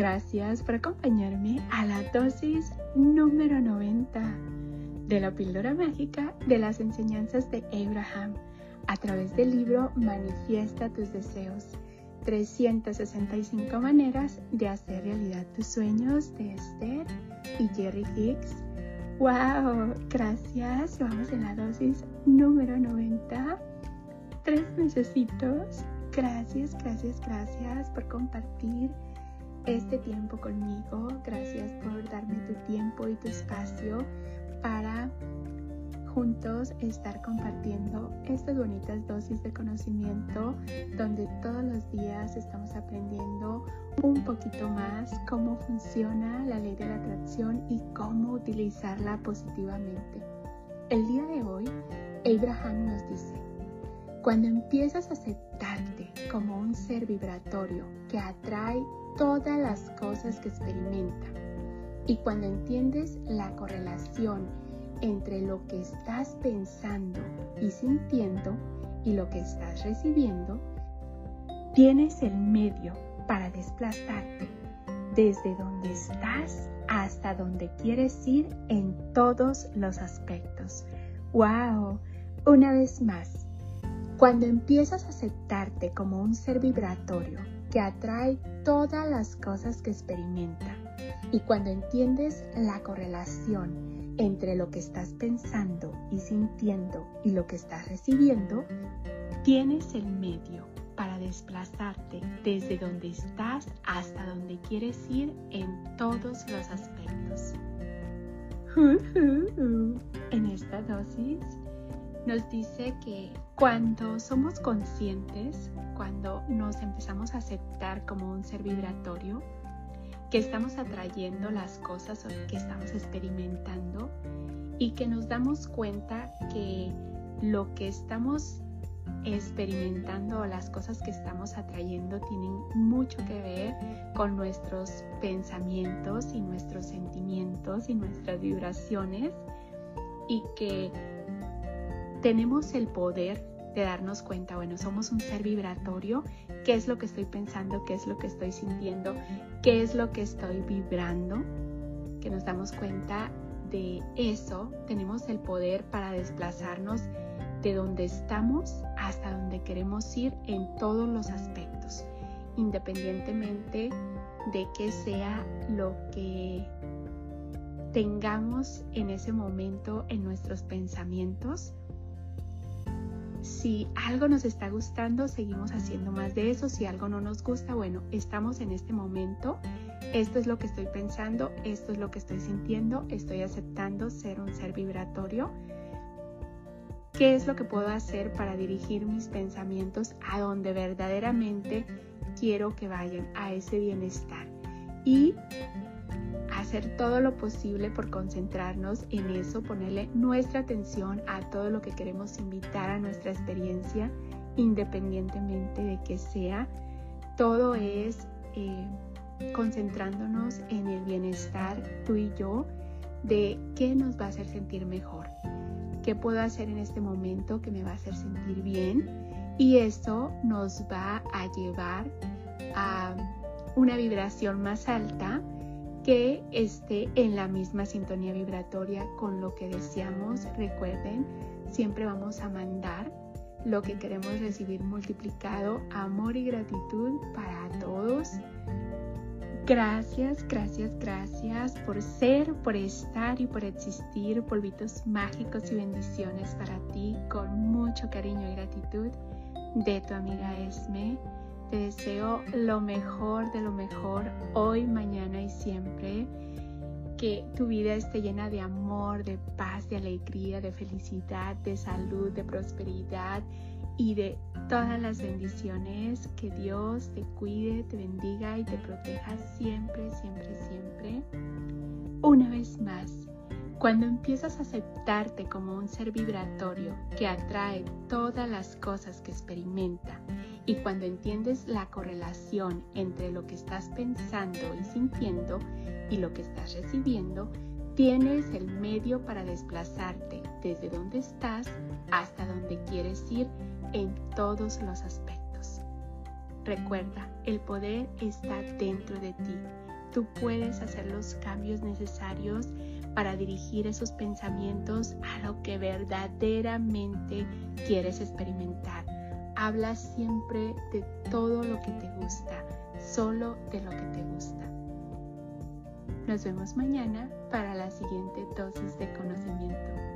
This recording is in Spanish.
Gracias por acompañarme a la dosis número 90 de la píldora mágica de las enseñanzas de Abraham a través del libro Manifiesta tus deseos. 365 maneras de hacer realidad tus sueños de Esther y Jerry Hicks. ¡Wow! Gracias. Vamos en la dosis número 90. Tres necesitos. Gracias, gracias, gracias por compartir este tiempo conmigo. Gracias por darme tu tiempo y tu espacio para juntos estar compartiendo estas bonitas dosis de conocimiento donde todos los días estamos aprendiendo un poquito más cómo funciona la ley de la atracción y cómo utilizarla positivamente. El día de hoy, Abraham nos dice, cuando empiezas a aceptarte como un ser vibratorio que atrae todas las cosas que experimenta y cuando entiendes la correlación entre lo que estás pensando y sintiendo y lo que estás recibiendo, tienes el medio para desplazarte desde donde estás hasta donde quieres ir en todos los aspectos. ¡Wow! Una vez más, cuando empiezas a aceptarte como un ser vibratorio que atrae todas las cosas que experimenta y cuando entiendes la correlación entre lo que estás pensando y sintiendo y lo que estás recibiendo, tienes el medio para desplazarte desde donde estás hasta donde quieres ir en todos los aspectos. En esta dosis nos dice que cuando somos conscientes, cuando nos empezamos a aceptar como un ser vibratorio, que estamos atrayendo las cosas que estamos experimentando y que nos damos cuenta que lo que estamos experimentando o las cosas que estamos atrayendo tienen mucho que ver con nuestros pensamientos y nuestros sentimientos y nuestras vibraciones y que tenemos el poder de darnos cuenta, bueno, somos un ser vibratorio, qué es lo que estoy pensando, qué es lo que estoy sintiendo, qué es lo que estoy vibrando, que nos damos cuenta de eso, tenemos el poder para desplazarnos de donde estamos hasta donde queremos ir en todos los aspectos, independientemente de que sea lo que tengamos en ese momento en nuestros pensamientos si algo nos está gustando, seguimos haciendo más de eso. Si algo no nos gusta, bueno, estamos en este momento. Esto es lo que estoy pensando, esto es lo que estoy sintiendo, estoy aceptando ser un ser vibratorio. ¿Qué es lo que puedo hacer para dirigir mis pensamientos a donde verdaderamente quiero que vayan, a ese bienestar? Y hacer todo lo posible por concentrarnos en eso, ponerle nuestra atención a todo lo que queremos invitar a nuestra experiencia, independientemente de que sea. Todo es eh, concentrándonos en el bienestar tú y yo de qué nos va a hacer sentir mejor, qué puedo hacer en este momento que me va a hacer sentir bien y esto nos va a llevar a una vibración más alta que esté en la misma sintonía vibratoria con lo que deseamos. Recuerden, siempre vamos a mandar lo que queremos recibir multiplicado, amor y gratitud para todos. Gracias, gracias, gracias por ser, por estar y por existir. Polvitos mágicos y bendiciones para ti con mucho cariño y gratitud de tu amiga Esme. Te deseo lo mejor de lo mejor hoy, mañana y siempre. Que tu vida esté llena de amor, de paz, de alegría, de felicidad, de salud, de prosperidad y de todas las bendiciones. Que Dios te cuide, te bendiga y te proteja siempre, siempre, siempre. Una vez más, cuando empiezas a aceptarte como un ser vibratorio que atrae todas las cosas que experimenta y cuando entiendes la correlación entre lo que estás pensando y sintiendo y lo que estás recibiendo, tienes el medio para desplazarte desde donde estás hasta donde quieres ir en todos los aspectos. Recuerda, el poder está dentro de ti tú puedes hacer los cambios necesarios para dirigir esos pensamientos a lo que verdaderamente quieres experimentar. Habla siempre de todo lo que te gusta, solo de lo que te gusta. Nos vemos mañana para la siguiente dosis de conocimiento.